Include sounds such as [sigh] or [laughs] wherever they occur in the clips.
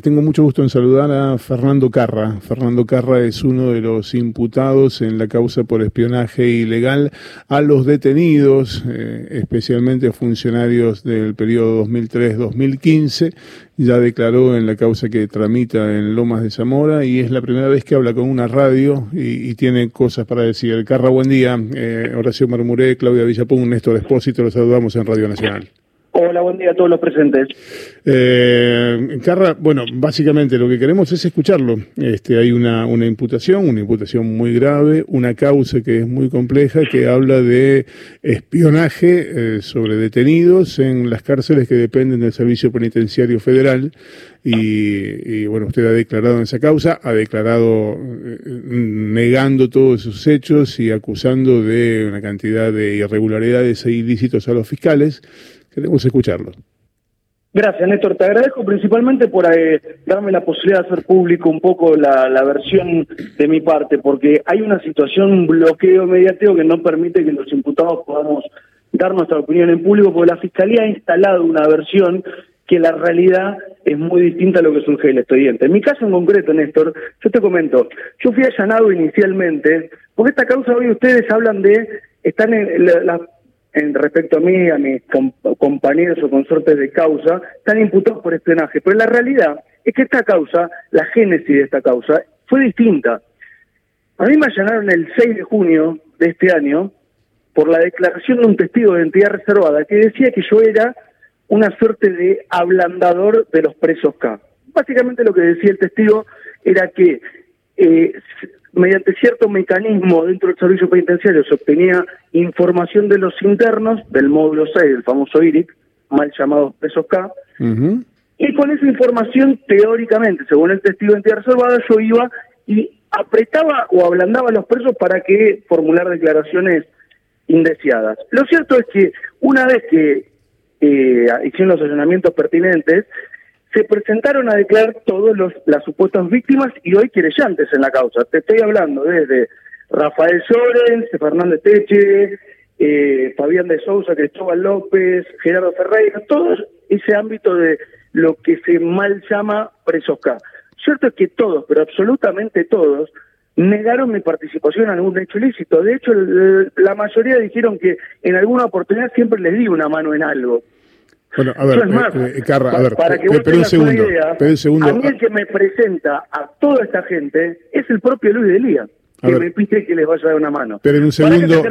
Tengo mucho gusto en saludar a Fernando Carra. Fernando Carra es uno de los imputados en la causa por espionaje ilegal a los detenidos, eh, especialmente funcionarios del periodo 2003-2015. Ya declaró en la causa que tramita en Lomas de Zamora y es la primera vez que habla con una radio y, tiene cosas para decir. Carra, buen día. Eh, Horacio Marmuré, Claudia Villapón, Néstor Espósito, los saludamos en Radio Nacional. Hola, buen día a todos los presentes. Eh, Carra, bueno, básicamente lo que queremos es escucharlo. Este, hay una, una imputación, una imputación muy grave, una causa que es muy compleja, que habla de espionaje eh, sobre detenidos en las cárceles que dependen del Servicio Penitenciario Federal. Y, bueno, usted ha declarado en esa causa, ha declarado eh, negando todos esos hechos y acusando de una cantidad de irregularidades e ilícitos a los fiscales. Queremos escucharlo. Gracias, Néstor. Te agradezco principalmente por eh, darme la posibilidad de hacer público un poco la, versión de mi parte, porque hay una situación, un bloqueo mediático que no permite que los imputados podamos dar nuestra opinión en público, porque la Fiscalía ha instalado una versión que la realidad es muy distinta a lo que surge del expediente. En mi caso en concreto, Néstor, yo te comento, yo fui allanado inicialmente, porque esta causa hoy ustedes hablan de, están en la en respecto a mí, a mis compañeros o consortes de causa, están imputados por espionaje. Pero la realidad es que esta causa, la génesis de esta causa, fue distinta. A mí me allanaron el 6 de junio de este año por la declaración de un testigo de identidad reservada que decía que yo era una suerte de ablandador de los presos K. Básicamente lo que decía el testigo era que eh, mediante cierto mecanismo dentro del servicio penitenciario se obtenía información de los internos del módulo 6, el famoso IRIC, mal llamado presos K, y con esa información, teóricamente, según el testigo de entidad reservada, yo iba y apretaba o ablandaba a los presos para que formular declaraciones indeseadas. Lo cierto es que una vez que eh, hicieron los allanamientos pertinentes, se presentaron a declarar todas las supuestas víctimas y hoy querellantes en la causa. Te estoy hablando desde Rafael Llorens, Fernández Teche, eh, Fabián de Sousa, Cristóbal López, Gerardo Ferreira, todo ese ámbito de lo que se mal llama presos K. Cierto es que todos, pero absolutamente todos, negaron mi participación en algún hecho ilícito. De hecho, la mayoría dijeron que en alguna oportunidad siempre les di una mano en algo. Bueno, a ver, eh, eh, Carra, a ver, para que un segundo, un segundo. A mí el que me presenta a toda esta gente es el propio Luis Delía, que me pide que les vaya a dar una mano. Pero en un segundo,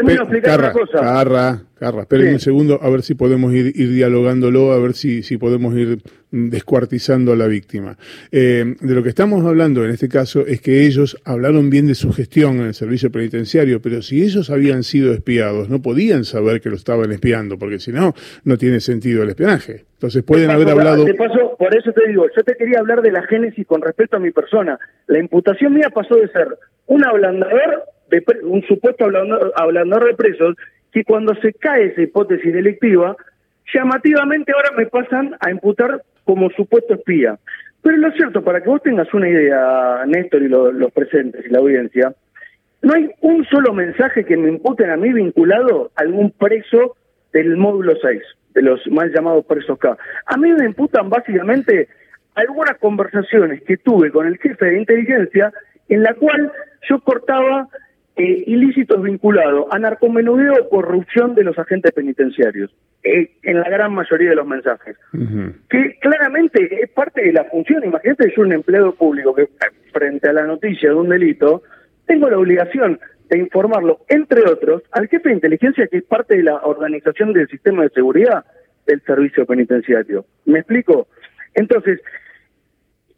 Carra, Carra, Carra, esperen un segundo a ver si podemos ir, ir dialogándolo, a ver si, si podemos ir descuartizando a la víctima. Eh, de lo que estamos hablando en este caso es que ellos hablaron bien de su gestión en el servicio penitenciario, pero si ellos habían sido espiados, no podían saber que lo estaban espiando, porque si no, no tiene sentido el espionaje. Entonces pueden haber hablado... De paso, por eso te digo, yo te quería hablar de la génesis con respecto a mi persona. La imputación mía pasó de ser un ablandador, de un supuesto ablandador de presos, que cuando se cae esa hipótesis delictiva, llamativamente ahora me pasan a imputar como supuesto espía. Pero lo cierto, para que vos tengas una idea, Néstor y los presentes y la audiencia, no hay un solo mensaje que me imputen a mí vinculado a algún preso del módulo 6, de los mal llamados presos K. A mí me imputan básicamente algunas conversaciones que tuve con el jefe de inteligencia en la cual yo cortaba eh, ilícitos vinculados a narcomenudeo o corrupción de los agentes penitenciarios, eh, en la gran mayoría de los mensajes. Que claramente es parte de la función. Imagínate, yo un empleado público que frente a la noticia de un delito, tengo la obligación de informarlo, entre otros, al jefe de inteligencia que es parte de la organización del sistema de seguridad del servicio penitenciario. ¿Me explico? Entonces,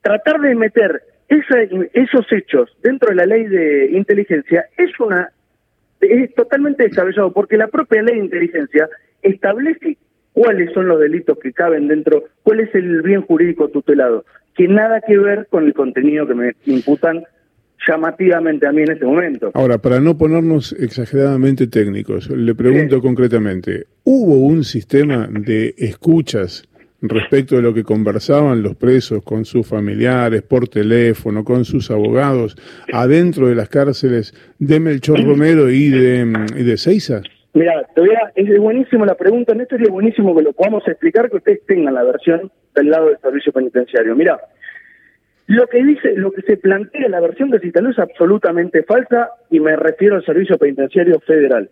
tratar de meter esos hechos dentro de la ley de inteligencia es una es totalmente descabellado porque la propia ley de inteligencia establece cuáles son los delitos que caben dentro, cuál es el bien jurídico tutelado, que nada que ver con el contenido que me imputan llamativamente a mí en este momento. Ahora, para no ponernos exageradamente técnicos, le pregunto concretamente, ¿hubo un sistema de escuchas respecto de lo que conversaban los presos con sus familiares, por teléfono, con sus abogados, adentro de las cárceles de Melchor Romero y de, y de Seiza? Mira, es buenísimo la pregunta, Néstor, y es buenísimo que lo podamos explicar, que ustedes tengan la versión del lado del servicio penitenciario. Mira, Lo que dice, lo que se plantea la versión que se instaló es absolutamente falsa y me refiero al Servicio Penitenciario Federal.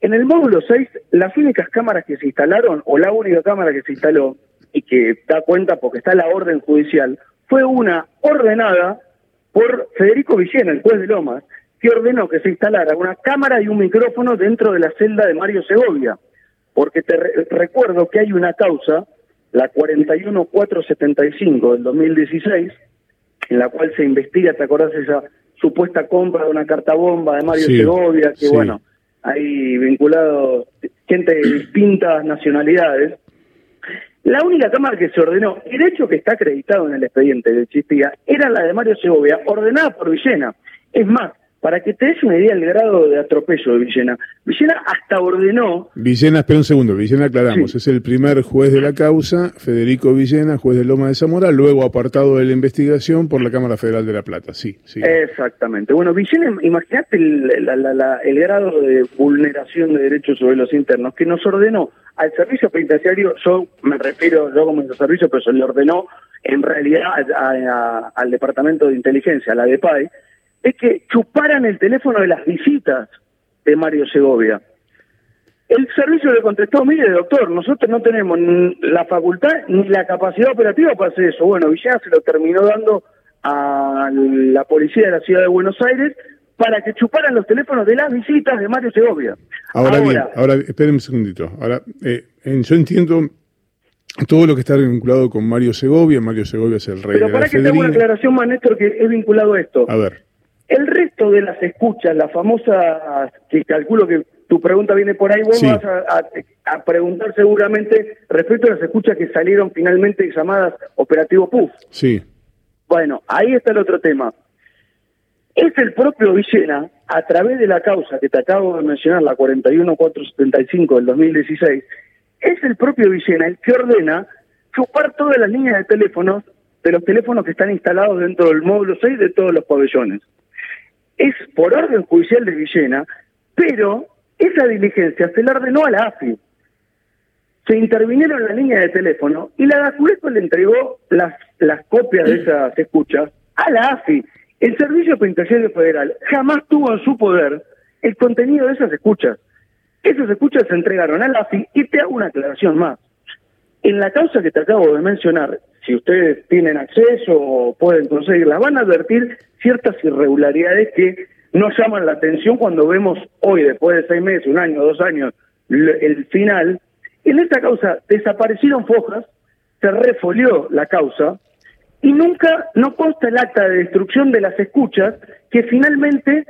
En el módulo 6, las únicas cámaras que se instalaron, o la única cámara que se instaló, y que da cuenta porque está la orden judicial, fue una ordenada por Federico Villena, el juez de Lomas, que ordenó que se instalara una cámara y un micrófono dentro de la celda de Mario Segovia. Porque te recuerdo que hay una causa, la 41475 del 2016, en la cual se investiga, ¿te acordás esa supuesta compra de una carta bomba de Mario Segovia? Que bueno, hay vinculado gente de distintas nacionalidades. La única cámara que se ordenó, y de hecho que está acreditado en el expediente de existía, era la de Mario Segovia, ordenada por Villena. Es más, para que te des una idea del grado de atropello de Villena, Villena hasta ordenó... Villena, espera un segundo, Villena aclaramos, es el primer juez de la causa, Federico Villena, juez de Loma de Zamora, luego apartado de la investigación por la Cámara Federal de La Plata, sí. sí. Exactamente. Bueno, Villena, imagínate el, el grado de vulneración de derechos sobre los internos que nos ordenó al servicio penitenciario, yo me refiero, yo como servicio, pero se le ordenó en realidad al Departamento de Inteligencia, a la DEPAI, es que chuparan el teléfono de las visitas de Mario Segovia. El servicio le contestó, mire doctor, nosotros no tenemos ni la facultad ni la capacidad operativa para hacer eso. Bueno, Villena se lo terminó dando a la policía de la ciudad de Buenos Aires para que chuparan los teléfonos de las visitas de Mario Segovia. Ahora, bien, ahora espérenme un segundito. Ahora, eh, yo entiendo todo lo que está vinculado con Mario Segovia. Mario Segovia es el rey Pero para que tenga una aclaración Néstor, que es vinculado a esto. A ver. El resto de las escuchas, la famosa, que calculo que tu pregunta viene por ahí, vos vas a, preguntar seguramente respecto a las escuchas que salieron finalmente llamadas Operativo PUF. Sí. Bueno, ahí está el otro tema. Es el propio Villena, a través de la causa que te acabo de mencionar, la 41475 del 2016, es el propio Villena el que ordena chupar todas las líneas de teléfonos de los teléfonos que están instalados dentro del módulo 6 de todos los pabellones es por orden judicial de Villena, pero esa diligencia se la ordenó a la AFI. Se intervinieron en la línea de teléfono y la DACUESCO le entregó las, las copias de esas escuchas a la AFI. El Servicio Penitenciario Federal jamás tuvo en su poder el contenido de esas escuchas. Esas escuchas se entregaron a la AFI y te hago una aclaración más. En la causa que te acabo de mencionar, si ustedes tienen acceso o pueden conseguirla, van a advertir ciertas irregularidades que nos llaman la atención cuando vemos hoy, después de seis meses, un año, dos años, el final. En esta causa desaparecieron fojas, se refolió la causa y nunca no consta el acta de destrucción de las escuchas que finalmente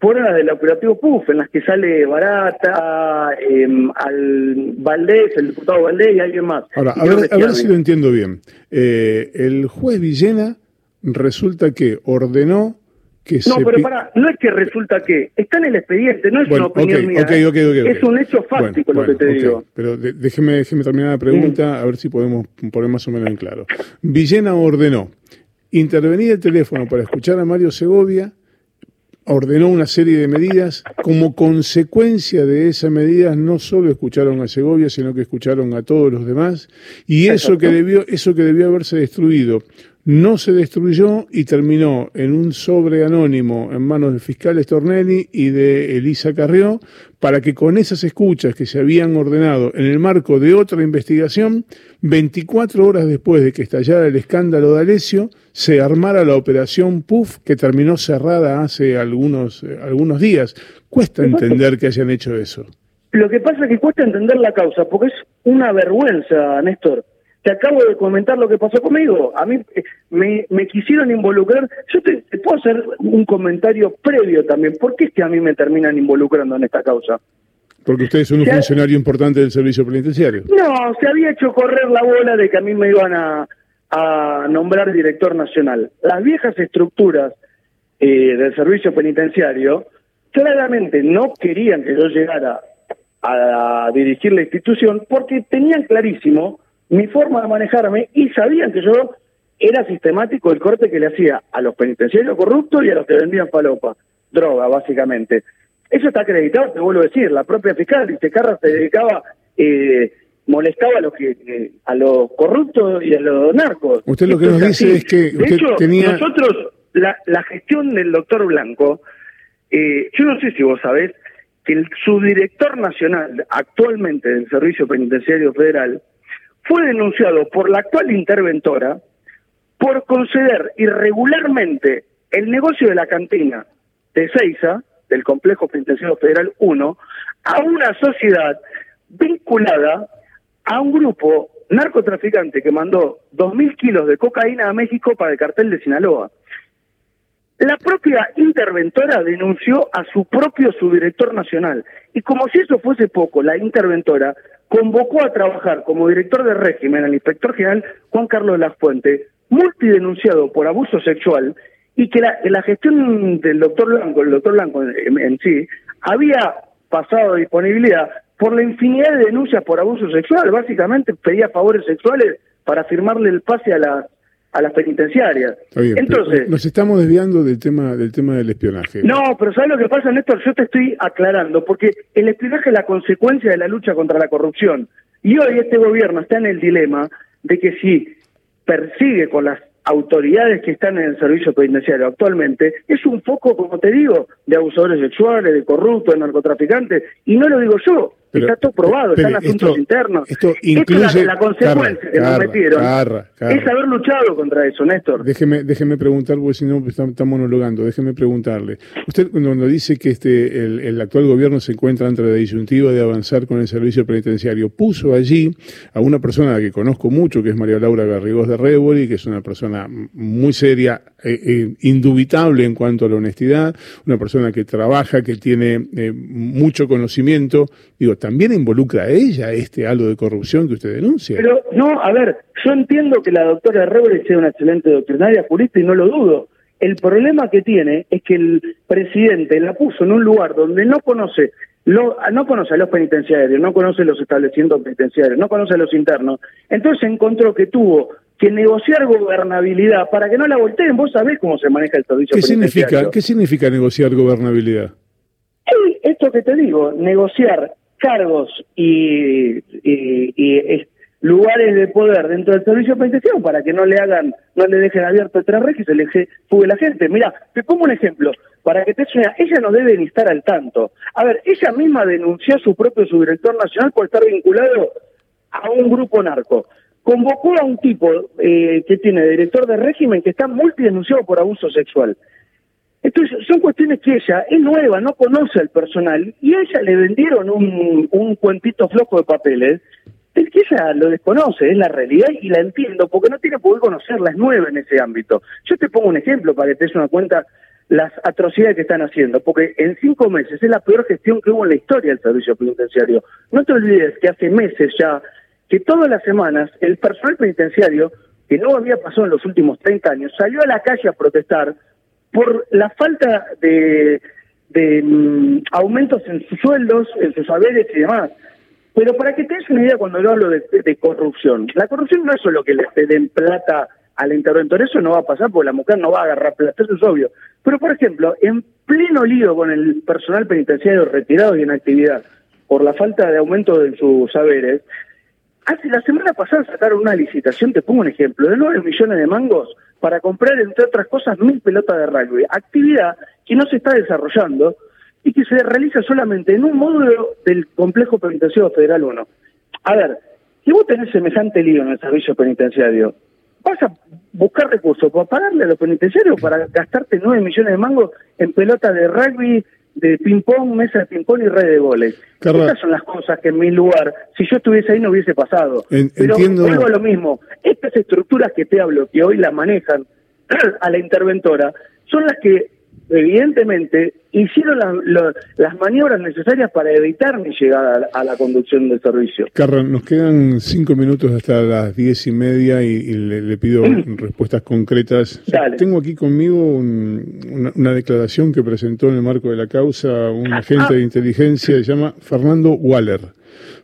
fueron las del operativo PUF, en las que sale Barata, em, al Valdés, el diputado Valdés y alguien más. Ahora, a ver, si lo entiendo bien. Eh, el juez Villena resulta que ordenó que no, pero para, no es que resulta que, está en el expediente, no es una opinión mía. ¿eh? es un hecho fáctico lo que te digo. Pero déjeme, déjeme terminar la pregunta, a ver si podemos poner más o menos en claro. Villena ordenó intervenir el teléfono para escuchar a Mario Segovia ordenó una serie de medidas. Como consecuencia de esas medidas, no solo escucharon a Segovia, sino que escucharon a todos los demás. Y eso que debió, eso que debió haberse destruido no se destruyó y terminó en un sobre anónimo en manos del fiscal Stornelli y de Elisa Carrió para que con esas escuchas que se habían ordenado en el marco de otra investigación, 24 horas después de que estallara el escándalo de Alesio, se armara la operación PUF que terminó cerrada hace algunos, eh, algunos días. Cuesta entender que hayan hecho eso. Lo que pasa es que cuesta entender la causa, porque es una vergüenza, Néstor te acabo de comentar lo que pasó conmigo. A mí eh, me, quisieron involucrar. Yo te, puedo hacer un comentario previo también. ¿Por qué es que a mí me terminan involucrando en esta causa? Porque usted es un funcionario importante del servicio penitenciario. No, se había hecho correr la bola de que a mí me iban a, nombrar director nacional. Las viejas estructuras eh, del servicio penitenciario claramente no querían que yo llegara a dirigir la institución porque tenían clarísimo mi forma de manejarme y sabían que yo era sistemático el corte que le hacía a los penitenciarios corruptos y a los que vendían palopa, droga, básicamente. Eso está acreditado, te vuelvo a decir, la propia fiscal, dice Carras se dedicaba eh, molestaba a los que a los corruptos y a los narcos. Usted lo que nos dice es que usted tenía... nosotros la, la gestión del doctor Blanco, eh, yo no sé si vos sabés que el subdirector nacional actualmente del Servicio Penitenciario Federal fue denunciado por la actual interventora por conceder irregularmente el negocio de la cantina de Seiza, del Complejo Penitenciario Federal 1, a una sociedad vinculada a un grupo narcotraficante que mandó 2.000 kilos de cocaína a México para el cartel de Sinaloa. La propia interventora denunció a su propio subdirector nacional y como si eso fuese poco, la interventora convocó a trabajar como director de régimen al inspector general Juan Carlos Fuente, multidenunciado por abuso sexual y que la, gestión del doctor Blanco, el doctor Blanco en, sí, había pasado disponibilidad por la infinidad de denuncias por abuso sexual, básicamente pedía favores sexuales para firmarle el pase a la a las penitenciarias. Entonces, nos estamos desviando del tema del tema del espionaje. No, pero ¿sabes lo que pasa, Néstor? Yo te estoy aclarando, porque el espionaje es la consecuencia de la lucha contra la corrupción. Y hoy este gobierno está en el dilema de que si persigue con las autoridades que están en el servicio penitenciario actualmente, es un foco, como te digo, de abusadores sexuales, de corruptos, de narcotraficantes, y no lo digo yo, está todo probado, están asuntos internos. Esto incluye... la, consecuencia que nos metieron es haber luchado contra eso, Néstor. Déjeme, déjeme preguntar, porque si no estamos monologando, déjeme preguntarle. Usted cuando dice que este el, actual gobierno se encuentra entre la disyuntiva de avanzar con el servicio penitenciario, puso allí a una persona que conozco mucho, que es María Laura Garrigós de Rebori, que es una persona muy seria, eh, eh, indubitable en cuanto a la honestidad, una persona que trabaja, que tiene eh, mucho conocimiento, digo, también involucra a ella este halo de corrupción que usted denuncia. Pero no, a ver, yo entiendo que la doctora Rebre sea una excelente doctrinaria jurista y no lo dudo. El problema que tiene es que el presidente la puso en un lugar donde no conoce lo, no conoce a los penitenciarios, no conoce los establecimientos penitenciarios, no conoce a los internos. Entonces encontró que tuvo que negociar gobernabilidad para que no la volteen. Vos sabés cómo se maneja el servicio ¿Qué Significa, ¿Qué significa negociar gobernabilidad? esto que te digo, negociar cargos y, lugares de poder dentro del servicio penitenciario para que no le hagan, no le dejen abierto el red y se le fugue la gente. Mira, te pongo un ejemplo, para que te suene, ella no debe ni estar al tanto. A ver, ella misma denunció a su propio subdirector nacional por estar vinculado a un grupo narco. Convocó a un tipo eh, que tiene director de régimen que está multidenunciado por abuso sexual. Entonces, son cuestiones que ella es nueva, no conoce al personal, y a ella le vendieron un, un cuentito flojo de papeles, es que ella lo desconoce, es la realidad y la entiendo, porque no tiene qué conocerla, es nueva en ese ámbito. Yo te pongo un ejemplo para que te des una cuenta las atrocidades que están haciendo, porque en cinco meses es la peor gestión que hubo en la historia del servicio penitenciario. No te olvides que hace meses ya, que todas las semanas el personal penitenciario, que no había pasado en los últimos 30 años, salió a la calle a protestar por la falta de, de mm, aumentos en sus sueldos, en sus saberes y demás. Pero para que te des una idea cuando yo hablo de, corrupción, la corrupción no es solo que le den plata al interventor, eso no va a pasar porque la mujer no va a agarrar plata, eso es obvio. Pero, por ejemplo, en pleno lío con el personal penitenciario retirado y en actividad por la falta de aumento de sus saberes, hace la semana pasada sacaron una licitación, te pongo un ejemplo, de 9 millones de mangos para comprar, entre otras cosas, mil pelotas de rugby. Actividad que no se está desarrollando y que se realiza solamente en un módulo del complejo penitenciario federal 1. A ver, si vos tenés semejante lío en el servicio penitenciario, vas a buscar recursos para pagarle a los penitenciarios para gastarte nueve millones de mangos en pelotas de rugby, de ping-pong, mesa de ping-pong y red de goles. Estas son las cosas que en mi lugar, si yo estuviese ahí, no hubiese pasado. Pero vuelvo a lo mismo. Estas estructuras que te hablo, que hoy las manejan [clears throat] a la interventora, son las que evidentemente hicieron las maniobras necesarias para evitar mi llegada a, la conducción del servicio. Carra, nos quedan cinco minutos hasta las diez y media y, le, pido [clears throat] respuestas concretas. Tengo aquí conmigo una, declaración que presentó en el marco de la causa un ah, agente de ah. inteligencia, se llama Fernando Waller.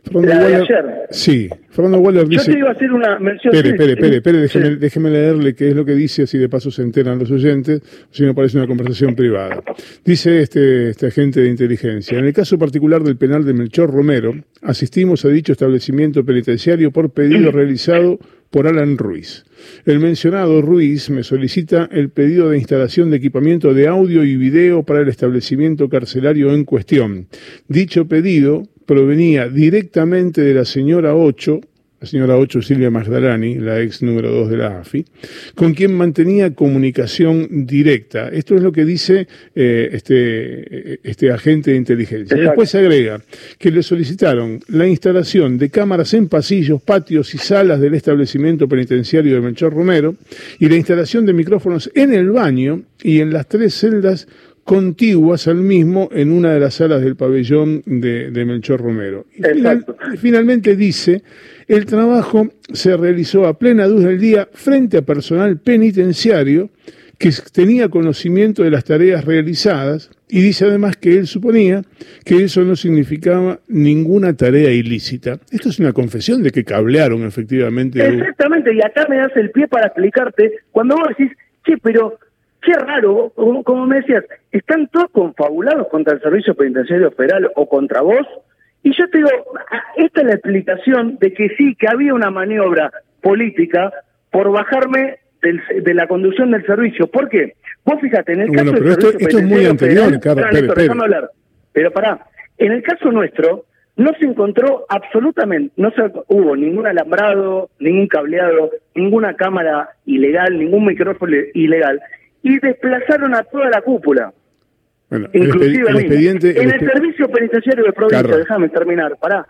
Fernando La de Waller, ayer. sí, Fernando Waller Yo dice... te iba a hacer una mención. Espere, espere, espere, espere, déjeme, sí. déjeme leerle qué es lo que dice, así de paso se enteran los oyentes, si no parece una conversación privada. Dice este, este agente de inteligencia, en el caso particular del penal de Melchor Romero, asistimos a dicho establecimiento penitenciario por pedido [clears throat] realizado por Alan Ruiz. El mencionado Ruiz me solicita el pedido de instalación de equipamiento de audio y video para el establecimiento carcelario en cuestión. Dicho pedido provenía directamente de la señora Ocho, la señora Ocho Silvia Magdalani, la ex número 2 de la AFI, con quien mantenía comunicación directa. Esto es lo que dice eh, este, este agente de inteligencia. Exacto. Después se agrega que le solicitaron la instalación de cámaras en pasillos, patios y salas del establecimiento penitenciario de Melchor Romero y la instalación de micrófonos en el baño y en las tres celdas contiguas al mismo en una de las salas del pabellón de, de Melchor Romero. Y final- finalmente dice, el trabajo se realizó a plena luz del día frente a personal penitenciario que tenía conocimiento de las tareas realizadas y dice además que él suponía que eso no significaba ninguna tarea ilícita. Esto es una confesión de que cablearon efectivamente. Exactamente, y acá me das el pie para explicarte, cuando vos decís, che, pero qué raro, como, como me decías, están todos confabulados contra el Servicio Penitenciario Federal o contra vos, y yo te digo, esta es la explicación de que sí, que había una maniobra política por bajarme del- de la conducción del servicio. ¿Por qué? Vos fíjate, en el Bueno, caso pero del esto- Servicio esto es muy anterior, hablar. Pero pará, en el caso nuestro, no se encontró absolutamente, no se hubo ningún alambrado, ningún cableado, ninguna cámara ilegal, ningún micrófono ilegal, y desplazaron a toda la cúpula, Bueno, el, inclusive el expediente... En el el servicio penitenciario de provincia, déjame terminar, pará,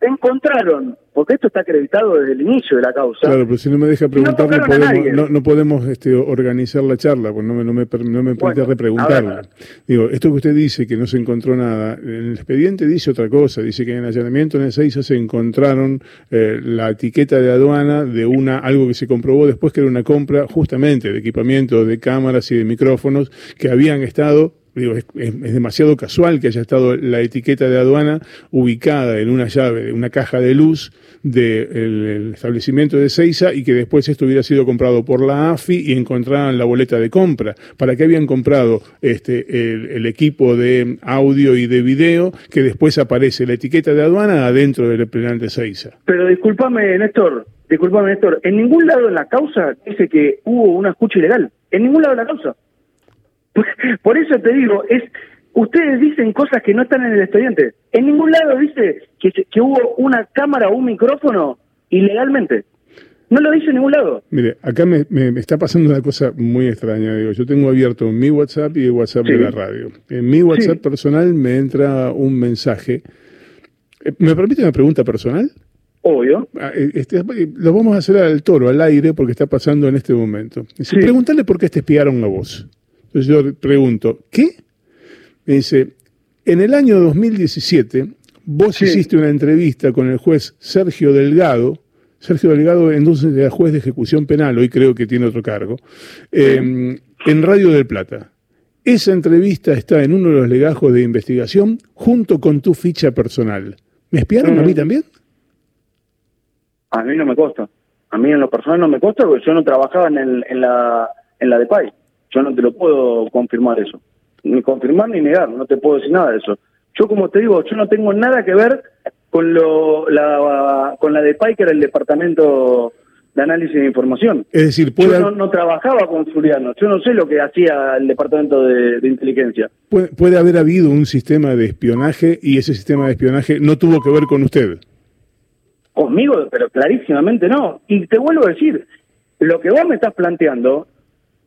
encontraron, porque esto está acreditado desde el inicio de la causa, Claro, pero si no me deja preguntar, no, podemos, no, no podemos este, organizar la charla, pues no me, no me, no me permite Bueno, repreguntarla. Digo, esto que usted dice, que no se encontró nada, el expediente dice otra cosa, dice que en el allanamiento en Ezeiza se encontraron eh, la etiqueta de aduana de una algo que se comprobó después que era una compra justamente de equipamiento de cámaras y de micrófonos que habían estado Digo, es, demasiado casual que haya estado la etiqueta de aduana ubicada en una llave, una caja de luz del establecimiento de Seiza y que después esto hubiera sido comprado por la AFI y encontraran la boleta de compra. ¿Para qué habían comprado este el, equipo de audio y de video que después aparece la etiqueta de aduana adentro del de Seiza? Pero discúlpame, Néstor, discúlpame, Néstor, en ningún lado en la causa dice que hubo una escucha ilegal. En ningún lado de la causa. [laughs] Por eso te digo, es ustedes dicen cosas que no están en el expediente. En ningún lado dice que, hubo una cámara o un micrófono ilegalmente. No lo dice en ningún lado. Mire, acá me, me- me está pasando una cosa muy extraña. Digo, yo tengo abierto mi WhatsApp y el WhatsApp de la radio. En mi WhatsApp Sí. personal me entra un mensaje. Eh, ¿Me permite una pregunta personal? Obvio. Ah, eh, este, lo vamos a hacer al toro, al aire, porque está pasando en este momento. Dice, Sí. pregúntale por qué te espiaron a vos. Entonces yo pregunto, ¿qué? Me dice, en el año 2017, vos Sí. hiciste una entrevista con el juez Sergio Delgado. Sergio Delgado entonces era juez de ejecución penal, hoy creo que tiene otro cargo, eh, en Radio del Plata. Esa entrevista está en uno de los legajos de investigación junto con tu ficha personal. ¿Me espiaron a mí también? A mí no me consta. A mí en lo personal no me consta porque yo no trabajaba en, el, en la en la de PAI. Yo no te lo puedo confirmar eso. Ni confirmar ni negar, no te puedo decir nada de eso. Yo como te digo, yo no tengo nada que ver con lo la con la de era el departamento de análisis de información. Es decir, Yo puede, no, no trabajaba con Zuliano, yo no sé lo que hacía el departamento de, de inteligencia. puede, puede haber habido un sistema de espionaje y ese sistema de espionaje no tuvo que ver con usted. Conmigo, pero clarísimamente no. Y te vuelvo a decir, lo que vos me estás planteando,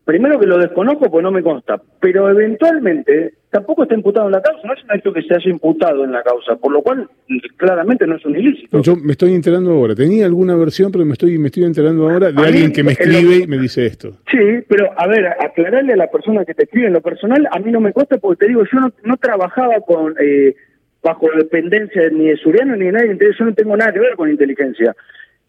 primero que lo desconozco pues no me consta, pero eventualmente tampoco está imputado en la causa, no es un hecho que se haya imputado en la causa, por lo cual claramente no es un ilícito. Yo me estoy enterando ahora. Tenía alguna versión, pero me estoy, me estoy enterando ahora de A mí, alguien que me lo- escribe y me dice esto. Sí, pero a ver, aclararle a la persona que te escribe en lo personal, a mí no me consta porque te digo, yo no, no trabajaba con eh, bajo dependencia ni de Suriano ni de nadie, entonces yo no tengo nada que ver con inteligencia.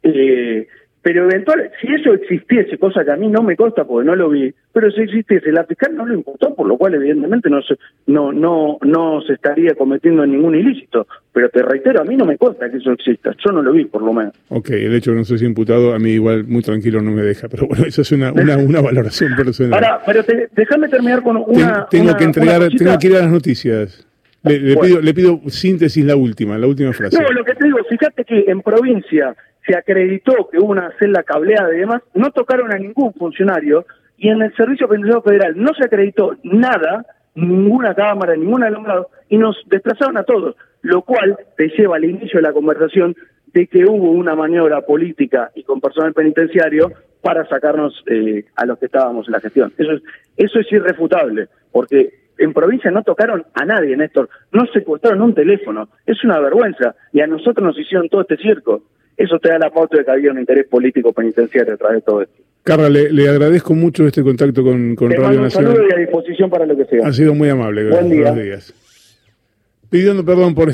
Eh, pero eventual, si eso existiese, cosa que a mí no me consta porque no lo vi, pero si existiese, la fiscal no lo imputó, por lo cual evidentemente no se, no, no, no se estaría cometiendo ningún ilícito. Pero te reitero, a mí no me consta que eso exista, yo no lo vi por lo menos. Ok, el hecho de que no se imputado a mí igual muy tranquilo no me deja, pero bueno, eso es una, una, [laughs] una valoración personal. Ahora, pero déjame terminar con una... Tengo, que entregar, tengo que ir a las noticias. Le, le, pido, le pido síntesis la última, la última frase. No, lo que te digo, fíjate que en provincia se acreditó que hubo una celda cableada y demás, no tocaron a ningún funcionario y en el Servicio Penitenciario Federal no se acreditó nada, ninguna cámara, ningún alumbrado y nos desplazaron a todos, lo cual te lleva al inicio de la conversación de que hubo una maniobra política y con personal penitenciario para sacarnos eh, a los que estábamos en la gestión. Eso es, eso es irrefutable, porque en provincia no tocaron a nadie, Néstor, no secuestraron un teléfono, es una vergüenza, y a nosotros nos hicieron todo este circo eso te da la pauta de que había un interés político penitenciario a través de todo esto. Carla, le, agradezco mucho este contacto con, con Radio Nacional. Un saludo y a disposición para lo que sea. Ha sido muy amable. Buen día. Buenos días. Pidiendo perdón por